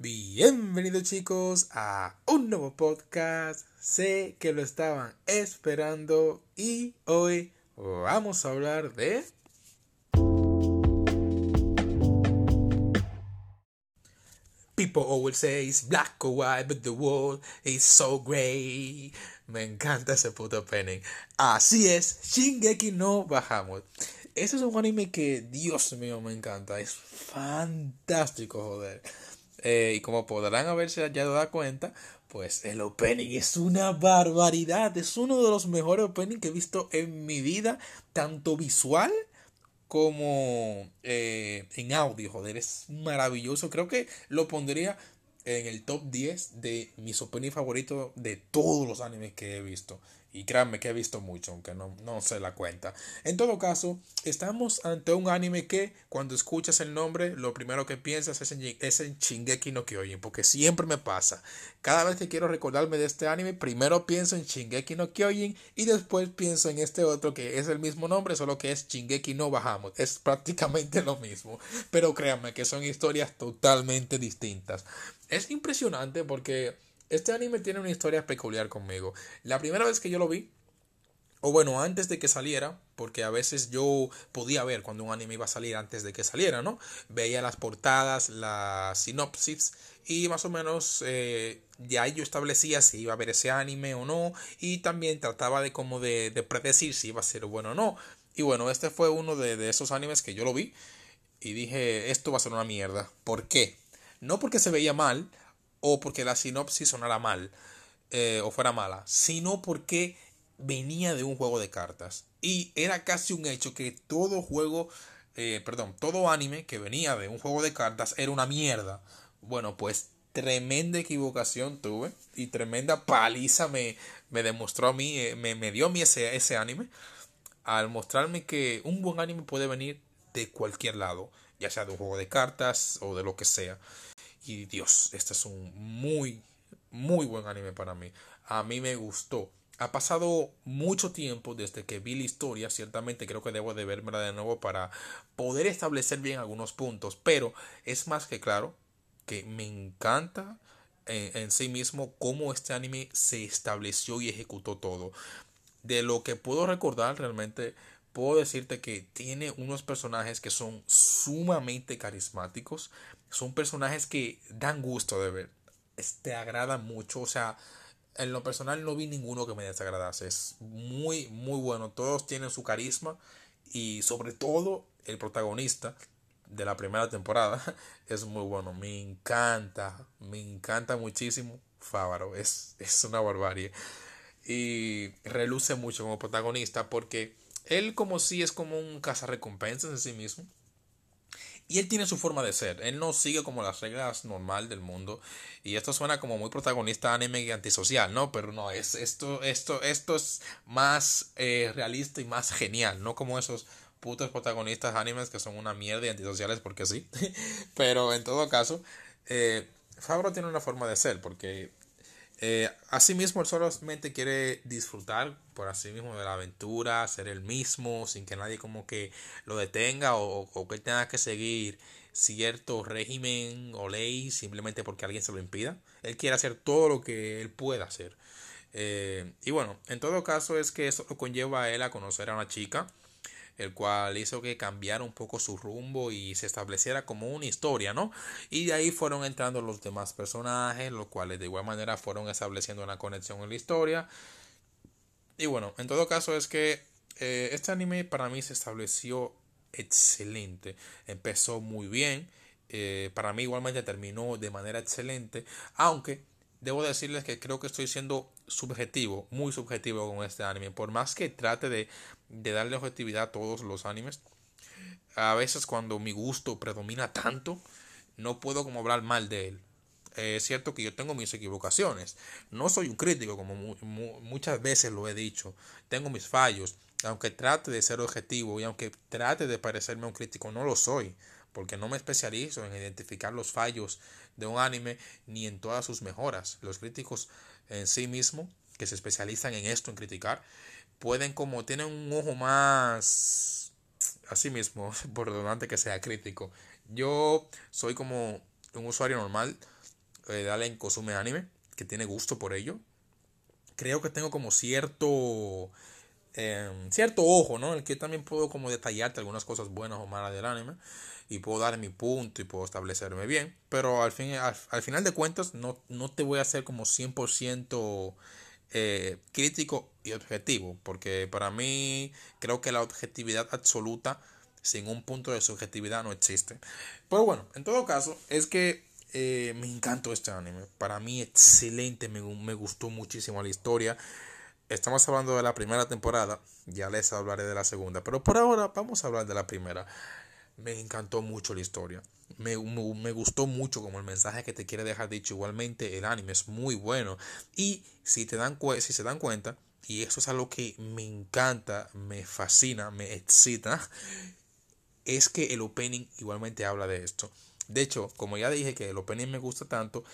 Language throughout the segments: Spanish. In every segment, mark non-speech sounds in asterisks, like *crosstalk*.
Bienvenidos chicos a un nuevo podcast. Sé que lo estaban esperando y hoy vamos a hablar de... People always say it's black or white, but the world is so gray. Me encanta ese puto opening. Así es, Shingeki no bajamos. Este es un anime que, Dios mío, me encanta. Es fantástico, joder. Eh, y como podrán haberse ya dado cuenta, pues el opening es una barbaridad. Es uno de los mejores openings que he visto en mi vida, tanto visual como eh, en audio, joder. Es maravilloso. Creo que lo pondría en el top 10 de mis openings favoritos de todos los animes que he visto. Y créanme que he visto mucho, aunque no, no se la cuenta. En todo caso, estamos ante un anime que cuando escuchas el nombre, lo primero que piensas es en, es en Shingeki no Kyojin, porque siempre me pasa. Cada vez que quiero recordarme de este anime, primero pienso en Shingeki no Kyojin y después pienso en este otro que es el mismo nombre, solo que es Shingeki no Bajamos. Es prácticamente *laughs* lo mismo, pero créanme que son historias totalmente distintas. Es impresionante porque este anime tiene una historia peculiar conmigo. La primera vez que yo lo vi, o bueno, antes de que saliera, porque a veces yo podía ver cuando un anime iba a salir antes de que saliera, ¿no? Veía las portadas, la sinopsis y más o menos eh, ya yo establecía si iba a ver ese anime o no y también trataba de como de, de predecir si iba a ser bueno o no. Y bueno, este fue uno de, de esos animes que yo lo vi y dije, esto va a ser una mierda. ¿Por qué? No porque se veía mal, o porque la sinopsis sonara mal eh, o fuera mala, sino porque venía de un juego de cartas. Y era casi un hecho que todo juego, eh, perdón, todo anime que venía de un juego de cartas era una mierda. Bueno, pues tremenda equivocación tuve y tremenda paliza me, me demostró a mí, eh, me, me dio a mí ese, ese anime al mostrarme que un buen anime puede venir de cualquier lado, ya sea de un juego de cartas o de lo que sea. Y Dios, este es un muy, muy buen anime para mí. A mí me gustó. Ha pasado mucho tiempo desde que vi la historia. Ciertamente creo que debo de verla de nuevo para poder establecer bien algunos puntos. Pero es más que claro que me encanta en, en sí mismo cómo este anime se estableció y ejecutó todo. De lo que puedo recordar realmente puedo decirte que tiene unos personajes que son sumamente carismáticos. Son personajes que dan gusto de ver. Te agrada mucho. O sea, en lo personal no vi ninguno que me desagradase. Es muy, muy bueno. Todos tienen su carisma. Y sobre todo el protagonista de la primera temporada *laughs* es muy bueno. Me encanta. Me encanta muchísimo. Fávaro. Es, es una barbarie. Y reluce mucho como protagonista porque él como si es como un cazarrecompensas en sí mismo. Y él tiene su forma de ser. Él no sigue como las reglas normal del mundo. Y esto suena como muy protagonista anime y antisocial, ¿no? Pero no, es esto, esto, esto es más eh, realista y más genial, no como esos putos protagonistas animes que son una mierda y antisociales porque sí. *laughs* Pero en todo caso, eh, Fabro tiene una forma de ser porque eh, asimismo, él solamente quiere disfrutar por así mismo de la aventura, ser el mismo, sin que nadie como que lo detenga o, que él tenga que seguir cierto régimen o ley simplemente porque alguien se lo impida. Él quiere hacer todo lo que él pueda hacer. Eh, y bueno, en todo caso es que eso lo conlleva a él a conocer a una chica el cual hizo que cambiara un poco su rumbo y se estableciera como una historia, ¿no? Y de ahí fueron entrando los demás personajes, los cuales de igual manera fueron estableciendo una conexión en la historia. Y bueno, en todo caso es que eh, este anime para mí se estableció excelente, empezó muy bien, eh, para mí igualmente terminó de manera excelente, aunque debo decirles que creo que estoy siendo subjetivo, muy subjetivo con este anime. Por más que trate de, darle objetividad a todos los animes, a veces cuando mi gusto predomina tanto, no puedo como hablar mal de él. es cierto que yo tengo mis equivocaciones. No soy un crítico, como muchas veces lo he dicho. Tengo mis fallos. Aunque trate de ser objetivo y aunque trate de parecerme un crítico, no lo soy porque no me especializo en identificar los fallos de un anime ni en todas sus mejoras. Los críticos en sí mismos, que se especializan en esto, en criticar, pueden como tienen un ojo más así mismo, *laughs* por donde que sea crítico. Yo soy como un usuario normal eh, alguien consume anime, que tiene gusto por ello. Creo que tengo como cierto em, cierto ojo, ¿no? El que también puedo como detallarte algunas cosas buenas o malas del anime y puedo dar mi punto y puedo establecerme bien, pero al, fin, al, final de cuentas no, no te voy a hacer como 100% eh, crítico y objetivo, porque para mí creo que la objetividad absoluta sin un punto de subjetividad no existe. Pero bueno, en todo caso, es que eh, me encantó este anime. Para mí, excelente. Me, me, gustó muchísimo la historia. Estamos hablando de la primera temporada. Ya les hablaré de la segunda. Pero por ahora vamos a hablar de la primera. Me encantó mucho la historia. Me, me, gustó mucho como el mensaje que te quiere dejar dicho. Igualmente, el anime es muy bueno. Y si, te dan si se dan cuenta, y eso es algo que me encanta, me fascina, me excita, *laughs* es que el opening igualmente habla de esto. De hecho, como ya dije que el opening me gusta tanto,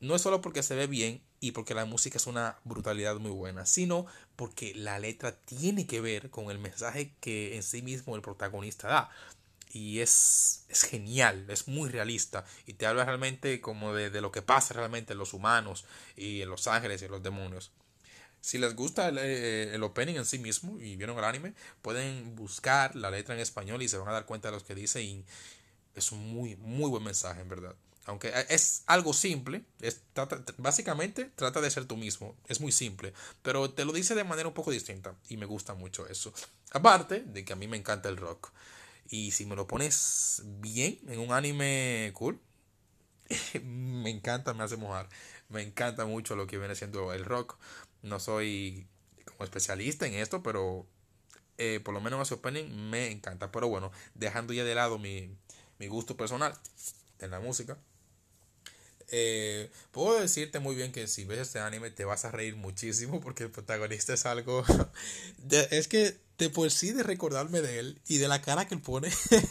no es solo porque se ve bien y porque la música es una brutalidad muy buena, sino porque la letra tiene que ver con el mensaje que en sí mismo el protagonista da. Y es, es genial, es muy realista y te habla realmente como de, de lo que pasa realmente en los humanos y en los ángeles y en los demonios. Si les gusta eh, el, opening en sí mismo y vieron el anime, pueden buscar la letra en español y se van a dar cuenta de lo que dice y es un muy, muy buen mensaje, en verdad. Aunque es algo simple, básicamente trata de ser tú mismo, es muy simple, pero te lo dice de manera un poco distinta y me gusta mucho eso. Aparte de que a mí me encanta el rock y si me lo pones bien en un anime cool, *laughs* me encanta, me hace mojar, me encanta mucho lo que viene siendo el rock. No soy como especialista en esto, pero eh, por lo menos en ese opening me encanta. Pero bueno, dejando ya de lado mi, gusto personal en la música. Eh, puedo decirte muy bien que si ves este anime te vas a reír muchísimo porque el protagonista es algo... *laughs* es que de por sí de recordarme de él y de la cara que él pone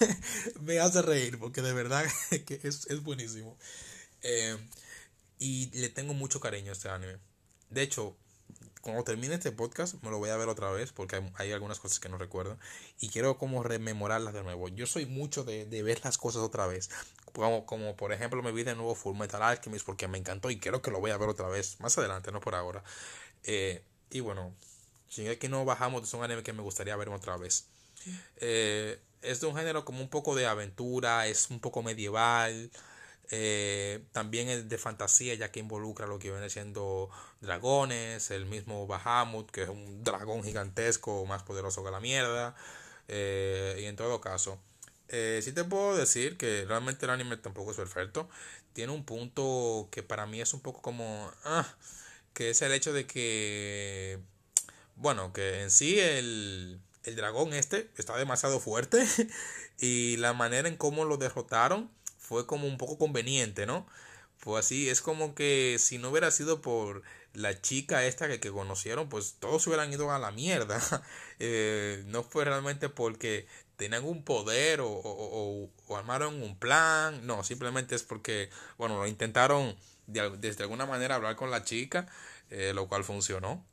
*laughs* me hace reír porque de verdad *laughs* que es, buenísimo. Eh, y le tengo mucho cariño a este anime. De hecho, cuando termine este podcast me lo voy a ver otra vez porque hay, algunas cosas que no recuerdo y quiero como rememorarlas de nuevo. Yo soy mucho de, ver las cosas otra vez. Como, como por ejemplo me vi de nuevo Full Metal Alchemist porque me encantó y quiero que lo voy a ver otra vez. Más adelante, no por ahora. Eh, y bueno, que no bajamos es un anime que me gustaría ver otra vez. Eh, es de un género como un poco de aventura, es un poco medieval. Eh, también es de fantasía, ya que involucra lo que viene siendo dragones, el mismo Bahamut, que es un dragón gigantesco más poderoso que la mierda. Y en todo caso, eh, sí te puedo decir que realmente el anime tampoco es perfecto. Tiene un punto que para mí es un poco como. Ah, que es el hecho de que. Bueno, que en sí el, el dragón este está demasiado fuerte. *laughs* y la manera en cómo lo derrotaron fue como un poco conveniente, ¿no? Pues así, es como que si no hubiera sido por la chica esta que, que conocieron, pues todos hubieran ido a la mierda. *laughs* Eh, no fue realmente porque tenían un poder o, o, o, armaron un plan, no, simplemente es porque, bueno, lo intentaron de, desde alguna manera hablar con la chica, eh, lo cual funcionó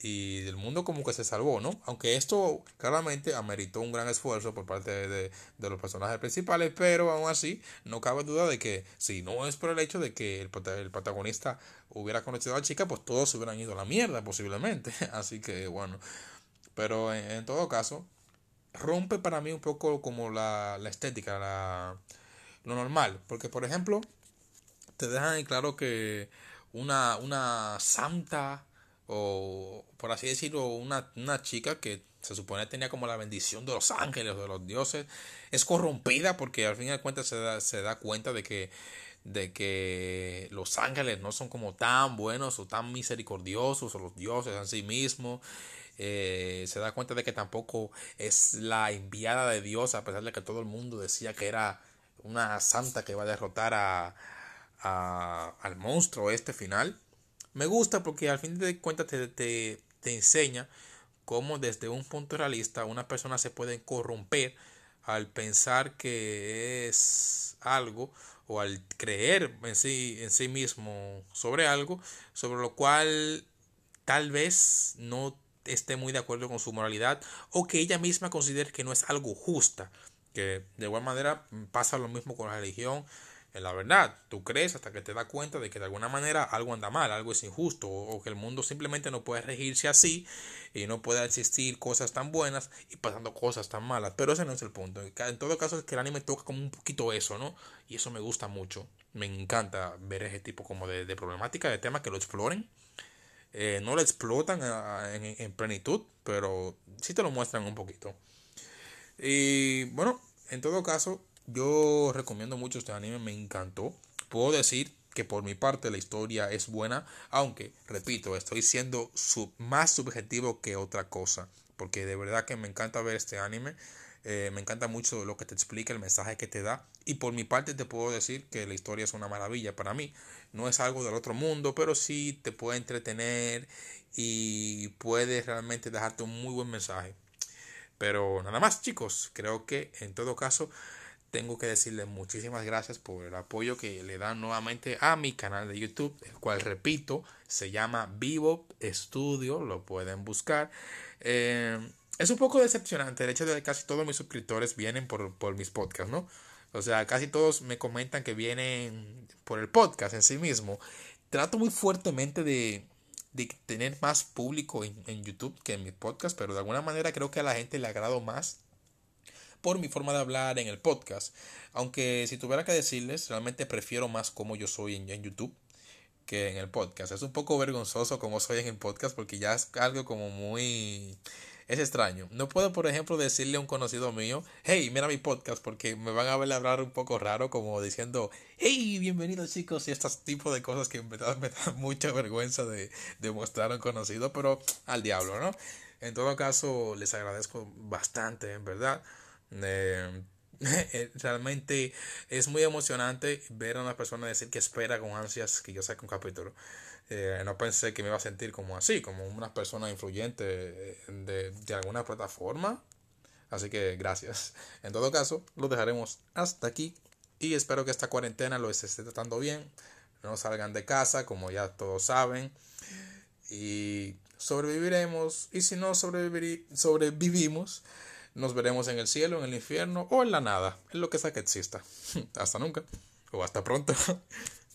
y el mundo como que se salvó, ¿no? Aunque esto claramente ameritó un gran esfuerzo por parte de, los personajes principales, pero aún así no cabe duda de que si no es por el hecho de que el, el protagonista hubiera conocido a la chica, pues todos se hubieran ido a la mierda posiblemente. *laughs* Así que bueno, pero en, todo caso, rompe para mí un poco como la, la estética, la, lo normal, porque por ejemplo, te dejan en claro que una, una santa o por así decirlo, una, una chica que se supone tenía como la bendición de los ángeles de los dioses, es corrompida porque al fin y al cuentas se da, se da cuenta de que, de que los ángeles no son como tan buenos o tan misericordiosos o los dioses en sí mismos. Eh, se da cuenta de que tampoco es la enviada de Dios a pesar de que todo el mundo decía que era una santa que iba a derrotar a, al monstruo este final. Me gusta porque al fin de cuentas te, te, te enseña cómo desde un punto realista una persona se puede corromper al pensar que es algo o al creer en sí, en sí mismo sobre algo, sobre lo cual tal vez no esté muy de acuerdo con su moralidad o que ella misma considere que no es algo justa, que de igual manera pasa lo mismo con la religión, En la verdad, tú crees hasta que te das cuenta de que de alguna manera algo anda mal, algo es injusto, o que el mundo simplemente no puede regirse así y no puede existir cosas tan buenas y pasando cosas tan malas. Pero ese no es el punto. En todo caso, es que el anime toca como un poquito eso, ¿no? Y eso me gusta mucho. Me encanta ver ese tipo como de, de problemática, de temas que lo exploren. Eh, no lo explotan en, en plenitud, pero sí te lo muestran un poquito. Y bueno, en todo caso, yo recomiendo mucho este anime, me encantó. Puedo decir que por mi parte la historia es buena, aunque, repito, estoy siendo más subjetivo que otra cosa, porque de verdad que me encanta ver este anime. Eh, me encanta mucho lo que te explica, el mensaje que te da. Y por mi parte te puedo decir que la historia es una maravilla para mí. No es algo del otro mundo, pero sí te puede entretener y puede realmente dejarte un muy buen mensaje. Pero nada más chicos, creo que en todo caso tengo que decirles muchísimas gracias por el apoyo que le dan nuevamente a mi canal de YouTube, el cual repito, se llama Vivo Studio, lo pueden buscar. Eh, es un poco decepcionante el hecho de que casi todos mis suscriptores vienen por, por mis podcasts, ¿no? O sea, casi todos me comentan que vienen por el podcast en sí mismo. Trato muy fuertemente de, de tener más público en, YouTube que en mi podcast, pero de alguna manera creo que a la gente le agrado más por mi forma de hablar en el podcast. Aunque si tuviera que decirles, realmente prefiero más como yo soy en, en YouTube que en el podcast. Es un poco vergonzoso como soy en el podcast porque ya es algo como muy es extraño. No puedo, por ejemplo, decirle a un conocido mío, hey, mira mi podcast, porque me van a ver hablar un poco raro, como diciendo, hey, bienvenidos chicos, y estos tipos de cosas que en verdad *laughs* me da mucha vergüenza de, de mostrar a un conocido, pero al diablo, ¿no? En todo caso, les agradezco bastante, en verdad. Eh, *laughs* realmente es muy emocionante ver a una persona decir que espera con ansias que yo saque un capítulo. Eh, no pensé que me iba a sentir como así, como una persona influyente de, de alguna plataforma. Así que gracias. *laughs* En todo caso, lo dejaremos hasta aquí. Y espero que esta cuarentena lo esté tratando bien. No salgan de casa, como ya todos saben. Y sobreviviremos. Y si no sobrevivimos, nos veremos en el cielo, en el infierno o en la nada. En lo que sea que exista. *laughs* hasta nunca. O hasta pronto. *laughs*